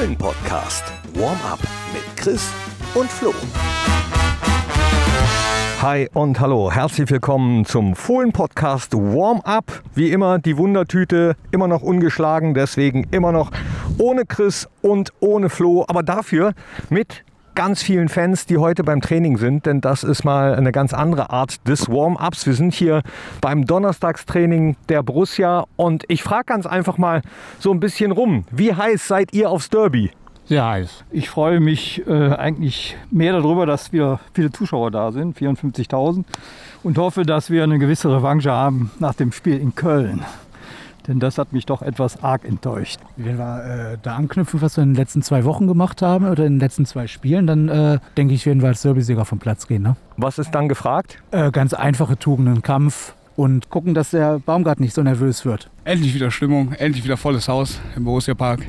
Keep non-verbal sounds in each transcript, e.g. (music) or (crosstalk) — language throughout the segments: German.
Fohlen Podcast. Warm up mit Chris und Flo. Hi und hallo, herzlich willkommen zum Fohlen Podcast Warm Up. Wie immer die Wundertüte, immer noch ungeschlagen, deswegen immer noch ohne Chris und ohne Flo, aber dafür mit ganz vielen Fans, die heute beim Training sind, denn das ist mal eine ganz andere Art des Warm-ups. Wir sind hier beim Donnerstagstraining der Borussia und ich frage ganz einfach mal so ein bisschen rum. Wie heiß seid ihr aufs Derby? Sehr heiß. Ich freue mich äh, eigentlich mehr darüber, dass wir viele Zuschauer da sind, 54.000, und hoffe, dass wir eine gewisse Revanche haben nach dem Spiel in Köln. Denn das hat mich doch etwas arg enttäuscht. Wenn wir äh, da anknüpfen, was wir in den letzten zwei Wochen gemacht haben oder in den letzten zwei Spielen, dann äh, denke ich, werden wir als Derbysieger vom Platz gehen. Ne? Was ist dann gefragt? Äh, ganz einfache Tugenden, Kampf und gucken, dass der Baumgart nicht so nervös wird. Endlich wieder Stimmung, endlich wieder volles Haus im Borussia Park.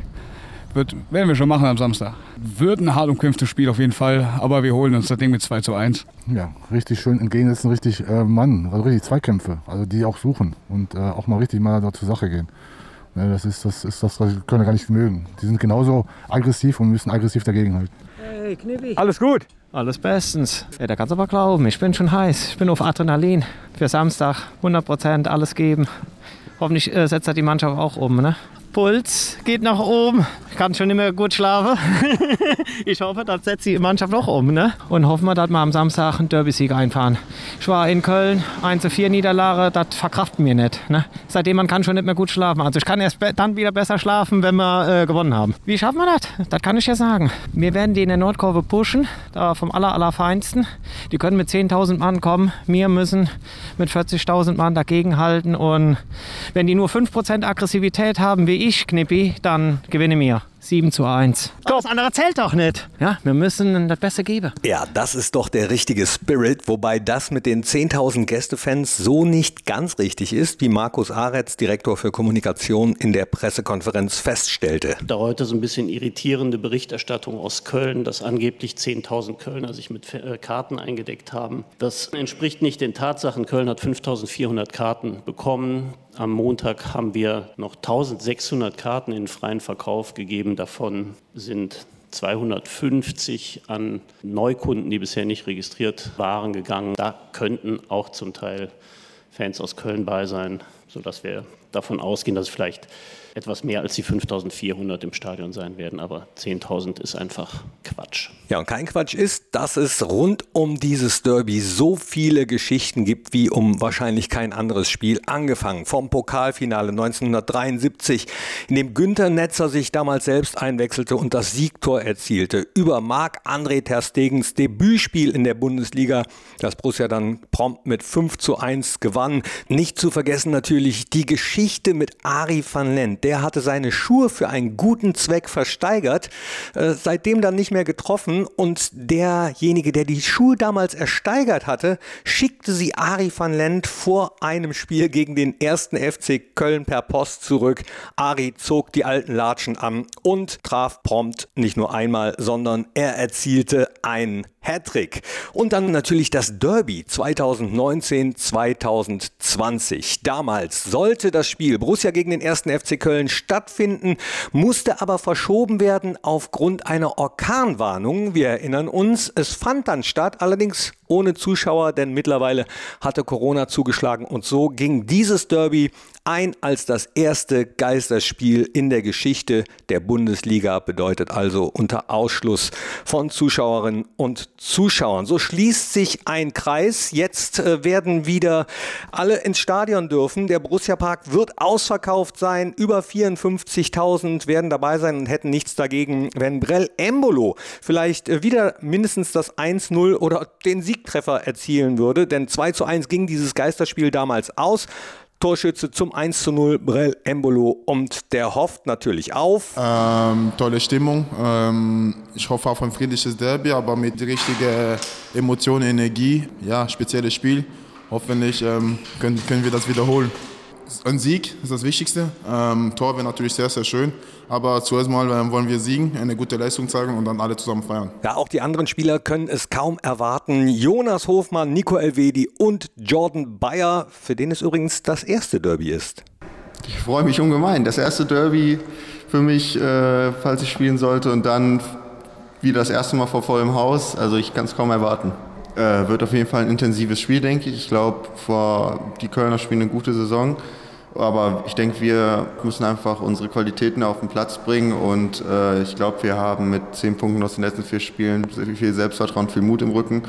Wird, werden wir schon machen am Samstag. Wird ein hart umkämpftes Spiel auf jeden Fall, aber wir holen uns das Ding mit 2 zu 1. Ja, richtig schön entgegensetzen, richtig äh, Mann, also richtig Zweikämpfe, also die auch suchen und äh, auch mal richtig mal da zur Sache gehen. Ja, das ist das, ist das, was können wir gar nicht mögen. Die sind genauso aggressiv und müssen aggressiv dagegen halten. Hey, Knippi. Alles gut? Alles bestens. Ja, da kannst du aber glauben, ich bin schon heiß. Ich bin auf Adrenalin. Für Samstag 100 Prozent alles geben. Hoffentlich äh, setzt er die Mannschaft auch um. Ne? Puls geht nach oben. Ich kann schon nicht mehr gut schlafen. (laughs) ich hoffe, das setzt die Mannschaft auch um. Ne? Und hoffen wir, dass wir am Samstag einen Derby-Sieg einfahren. Ich war in Köln, 1 zu 4 Niederlage, das verkraften wir nicht. Ne? Seitdem man kann schon nicht mehr gut schlafen. Also ich kann erst dann wieder besser schlafen, wenn wir äh, gewonnen haben. Wie schaffen wir das? Das kann ich ja sagen. Wir werden die in der Nordkurve pushen, da vom aller, allerfeinsten. Die können mit 10.000 Mann kommen. Wir müssen mit 40.000 Mann dagegenhalten. Und wenn die nur 5% Aggressivität haben, wie ich, Knippi, dann gewinne mir. 7 zu 1. Das andere zählt doch nicht. Ja, wir müssen das Beste geben. Ja, das ist doch der richtige Spirit, wobei das mit den 10.000 Gästefans so nicht ganz richtig ist, wie Markus Aretz, Direktor für Kommunikation, in der Pressekonferenz feststellte. Da heute so ein bisschen irritierende Berichterstattung aus Köln, dass angeblich 10.000 Kölner sich mit äh, Karten eingedeckt haben. Das entspricht nicht den Tatsachen. Köln hat 5.400 Karten bekommen. Am Montag haben wir noch 1600 Karten in freien Verkauf gegeben. Davon sind 250 an Neukunden, die bisher nicht registriert waren, gegangen. Da könnten auch zum Teil Fans aus Köln bei sein, sodass wir davon ausgehen, dass es vielleicht etwas mehr als die 5400 im Stadion sein werden. Aber 10.000 ist einfach Quatsch. Ja, und kein Quatsch ist, dass es rund um dieses Derby so viele Geschichten gibt wie um wahrscheinlich kein anderes Spiel. Angefangen vom Pokalfinale 1973, in dem Günter Netzer sich damals selbst einwechselte und das Siegtor erzielte, über Marc-André Terstegens Debütspiel in der Bundesliga, das Borussia dann prompt mit 5 zu 1 gewann. Nicht zu vergessen natürlich die Geschichte mit Ari van Lent. Der hatte seine Schuhe für einen guten Zweck versteigert, äh, seitdem dann nicht mehr getroffen und derjenige, der die Schuhe damals ersteigert hatte, schickte sie Ari van Lent vor einem Spiel gegen den ersten FC Köln per Post zurück. Ari zog die alten Latschen an und traf prompt nicht nur einmal, sondern er erzielte einen Hattrick. Und dann natürlich das Derby 2019-2020. Damals sollte das Spiel Borussia gegen den ersten FC Köln stattfinden, musste aber verschoben werden aufgrund einer Orkanwarnung. Wir erinnern uns, es fand dann statt, allerdings ohne Zuschauer, denn mittlerweile hatte Corona zugeschlagen und so ging dieses Derby ein als das erste Geisterspiel in der Geschichte der Bundesliga, bedeutet also unter Ausschluss von Zuschauerinnen und Zuschauern. So schließt sich ein Kreis. Jetzt äh, werden wieder alle ins Stadion dürfen. Der Borussia Park wird ausverkauft sein. Über 54.000 werden dabei sein und hätten nichts dagegen, wenn Brell Embolo vielleicht äh, wieder mindestens das 1-0 oder den Siegtreffer erzielen würde. Denn 2 zu 1 ging dieses Geisterspiel damals aus. Torschütze zum 1 zu 0, Brell Embolo und der hofft natürlich auf. Ähm, tolle Stimmung. Ähm, ich hoffe auf ein friedliches Derby, aber mit richtiger Emotion, Energie. Ja, spezielles Spiel. Hoffentlich ähm, können, können wir das wiederholen. Ein Sieg ist das Wichtigste. Ähm, Tor wäre natürlich sehr, sehr schön. Aber zuerst mal ähm, wollen wir siegen, eine gute Leistung zeigen und dann alle zusammen feiern. Ja, auch die anderen Spieler können es kaum erwarten. Jonas Hofmann, Nico Elvedi und Jordan Bayer, für den es übrigens das erste Derby ist. Ich freue mich ungemein. Das erste Derby für mich, äh, falls ich spielen sollte. Und dann wieder das erste Mal vor vollem Haus. Also ich kann es kaum erwarten. Äh, wird auf jeden Fall ein intensives Spiel, denke ich. Ich glaube, die Kölner spielen eine gute Saison. Aber ich denke, wir müssen einfach unsere Qualitäten auf den Platz bringen und äh, ich glaube, wir haben mit zehn Punkten aus den letzten vier Spielen viel Selbstvertrauen, viel Mut im Rücken.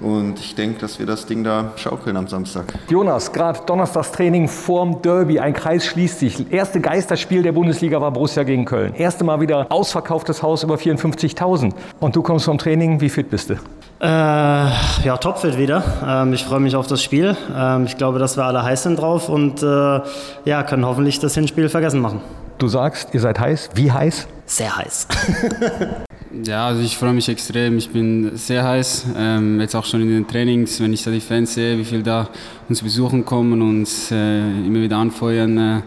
Und ich denke, dass wir das Ding da schaukeln am Samstag. Jonas, gerade Donnerstagstraining vorm Derby, ein Kreis schließt sich. Erste Geisterspiel der Bundesliga war Borussia gegen Köln. Erste Mal wieder ausverkauftes Haus über 54.000. Und du kommst vom Training, wie fit bist du? Äh, ja, topfit wieder. Ähm, ich freue mich auf das Spiel. Ähm, ich glaube, dass wir alle heiß sind drauf und äh, ja, können hoffentlich das Hinspiel vergessen machen. Du sagst, ihr seid heiß. Wie heiß? Sehr heiß. (laughs) ja, also ich freue mich extrem. Ich bin sehr heiß. Ähm, jetzt auch schon in den Trainings, wenn ich da die Fans sehe, wie viele da uns besuchen kommen und uns äh, immer wieder anfeuern.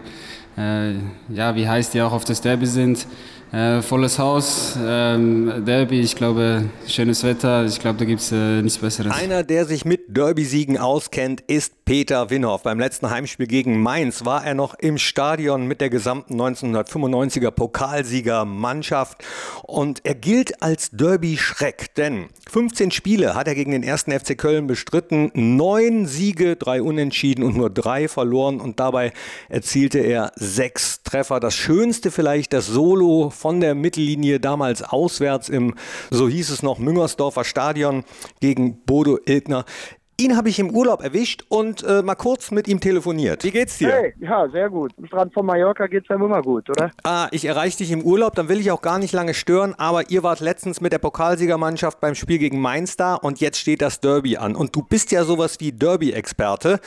Äh, äh, ja, wie heiß die auch auf das Derby sind. Äh, volles Haus, ähm, Derby, ich glaube, schönes Wetter, ich glaube, da gibt es äh, nichts Besseres. Einer, der sich mit Derby-Siegen auskennt, ist Peter Winhoff. Beim letzten Heimspiel gegen Mainz war er noch im Stadion mit der gesamten 1995er Pokalsieger Mannschaft und er gilt als Derby-Schreck, denn 15 Spiele hat er gegen den ersten FC Köln bestritten, neun Siege, drei Unentschieden und nur drei verloren und dabei erzielte er sechs Treffer. Das Schönste vielleicht das Solo von der Mittellinie damals auswärts im, so hieß es noch, Müngersdorfer Stadion gegen Bodo Ilgner. Ihn habe ich im Urlaub erwischt und äh, mal kurz mit ihm telefoniert. Wie geht's dir? Hey, ja, sehr gut. Am Strand von Mallorca geht's ja immer gut, oder? Ah, ich erreiche dich im Urlaub, dann will ich auch gar nicht lange stören, aber ihr wart letztens mit der Pokalsiegermannschaft beim Spiel gegen Mainz da und jetzt steht das Derby an. Und du bist ja sowas wie Derby-Experte.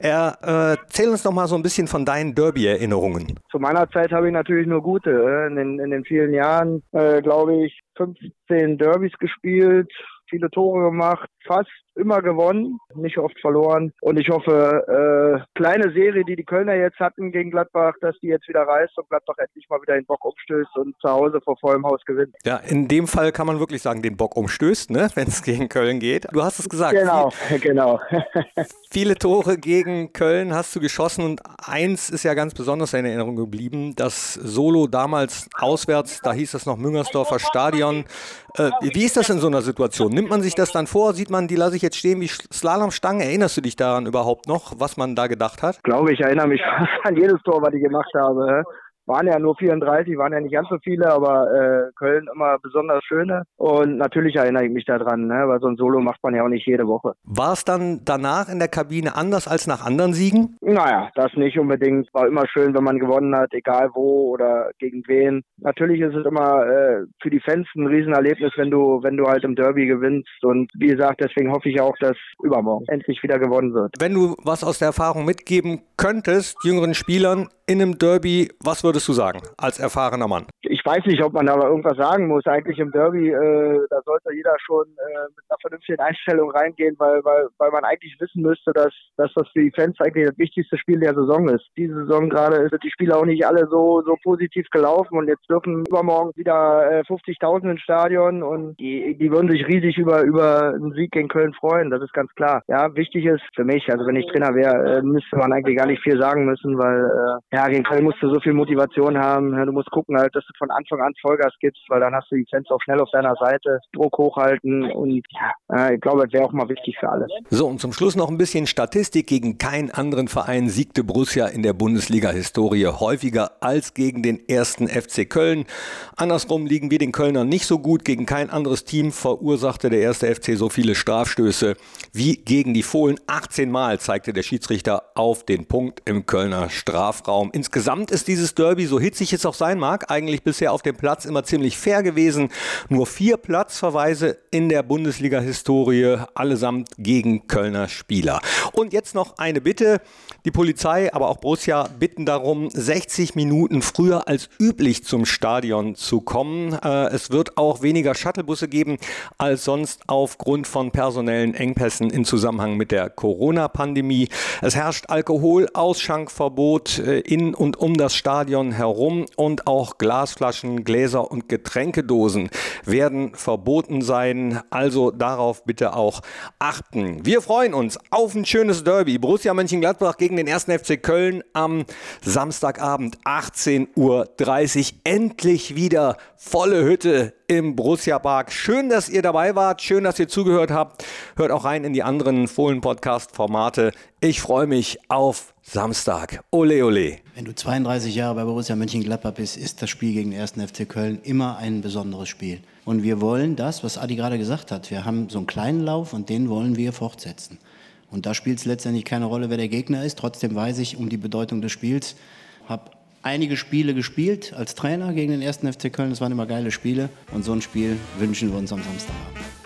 Äh, erzähl uns doch mal so ein bisschen von deinen Derby-Erinnerungen. Zu meiner Zeit habe ich natürlich nur gute. Äh, in den, in den vielen Jahren, äh, glaube ich, 15 Derbys gespielt, viele Tore gemacht, fast immer gewonnen, nicht oft verloren. Und ich hoffe, äh, kleine Serie, die die Kölner jetzt hatten gegen Gladbach, dass die jetzt wieder reißt und Gladbach endlich mal wieder den Bock umstößt und zu Hause vor vollem Haus gewinnt. Ja, in dem Fall kann man wirklich sagen, den Bock umstößt, ne, (laughs) wenn es gegen Köln geht. Du hast es gesagt. Genau, viel, genau. (laughs) viele Tore gegen Köln hast du geschossen und eins ist ja ganz besonders in Erinnerung geblieben, das Solo damals auswärts, da hieß es noch Müngersdorfer Stadion. Äh, wie ist das in so einer Situation? Nimmt man sich das dann vor? Sieht man, die lasse ich jetzt stehen wie Slalomstangen? Erinnerst du dich daran überhaupt noch, was man da gedacht hat? Ich glaube, ich erinnere mich fast (laughs) an jedes Tor, was ich gemacht habe waren ja nur 34, waren ja nicht ganz so viele, aber äh, Köln immer besonders schöne. Und natürlich erinnere ich mich daran, ne? weil so ein Solo macht man ja auch nicht jede Woche. War es dann danach in der Kabine anders als nach anderen Siegen? Naja, das nicht unbedingt. War immer schön, wenn man gewonnen hat, egal wo oder gegen wen. Natürlich ist es immer äh, für die Fans ein Riesenerlebnis, wenn du, wenn du halt im Derby gewinnst. Und wie gesagt, deswegen hoffe ich auch, dass übermorgen endlich wieder gewonnen wird. Wenn du was aus der Erfahrung mitgeben könntest, jüngeren Spielern in einem Derby, was würdest du sagen als erfahrener Mann? Weiß nicht, ob man da irgendwas sagen muss. Eigentlich im Derby, äh, da sollte jeder schon äh, mit einer vernünftigen Einstellung reingehen, weil, weil, weil man eigentlich wissen müsste, dass, dass das für die Fans eigentlich das wichtigste Spiel der Saison ist. Diese Saison gerade sind die Spiele auch nicht alle so, so positiv gelaufen und jetzt dürfen übermorgen wieder äh, 50.000 ins Stadion und die, die würden sich riesig über, über einen Sieg gegen Köln freuen, das ist ganz klar. Ja, wichtig ist für mich, also wenn ich Trainer wäre, äh, müsste man eigentlich gar nicht viel sagen müssen, weil äh, ja, gegen Köln musst du so viel Motivation haben. Du musst gucken halt, dass du von Anfang an Vollgas gibst, weil dann hast du die Fans auch schnell auf deiner Seite, Druck hochhalten und ja, ich glaube, das wäre auch mal wichtig für alle. So, und zum Schluss noch ein bisschen Statistik. Gegen keinen anderen Verein siegte Borussia in der Bundesliga-Historie häufiger als gegen den ersten FC Köln. Andersrum liegen wir den Kölnern nicht so gut. Gegen kein anderes Team verursachte der erste FC so viele Strafstöße wie gegen die Fohlen. 18 Mal zeigte der Schiedsrichter auf den Punkt im Kölner Strafraum. Raum. Insgesamt ist dieses Derby, so hitzig es auch sein mag, eigentlich bisher auf dem Platz immer ziemlich fair gewesen. Nur vier Platzverweise in der Bundesliga-Historie, allesamt gegen Kölner Spieler. Und jetzt noch eine Bitte. Die Polizei, aber auch Borussia bitten darum, 60 Minuten früher als üblich zum Stadion zu kommen. Äh, es wird auch weniger Shuttlebusse geben als sonst aufgrund von personellen Engpässen in Zusammenhang mit der Corona-Pandemie. Es herrscht Alkoholausschenkverbot äh, in und um das Stadion herum und auch Glasflaschen Bierflaschen, Gläser und Getränkedosen werden verboten sein. Also darauf bitte auch achten. Wir freuen uns auf ein schönes Derby. Borussia Mönchengladbach gegen den 1. FC Köln am Samstagabend 18.30 Uhr. Endlich wieder volle Hütte im Borussia Park. Schön, dass ihr dabei wart. Schön, dass ihr zugehört habt. Hört auch rein in die anderen Fohlen-Podcast-Formate. Ich freue mich auf Samstag. Ole, ole. Wenn du 32 Jahre bei Borussia Mönchengladbach bist, ist das Spiel gegen den 1. FC Köln immer ein besonderes Spiel. Und wir wollen das, was Adi gerade gesagt hat. Wir haben so einen kleinen Lauf und den wollen wir fortsetzen. Und da spielt es letztendlich keine Rolle, wer der Gegner ist. Trotzdem weiß ich um die Bedeutung des Spiels. Habe einige Spiele gespielt als Trainer gegen den 1. FC Köln. Das waren immer geile Spiele. Und so ein Spiel wünschen wir uns am Samstagabend.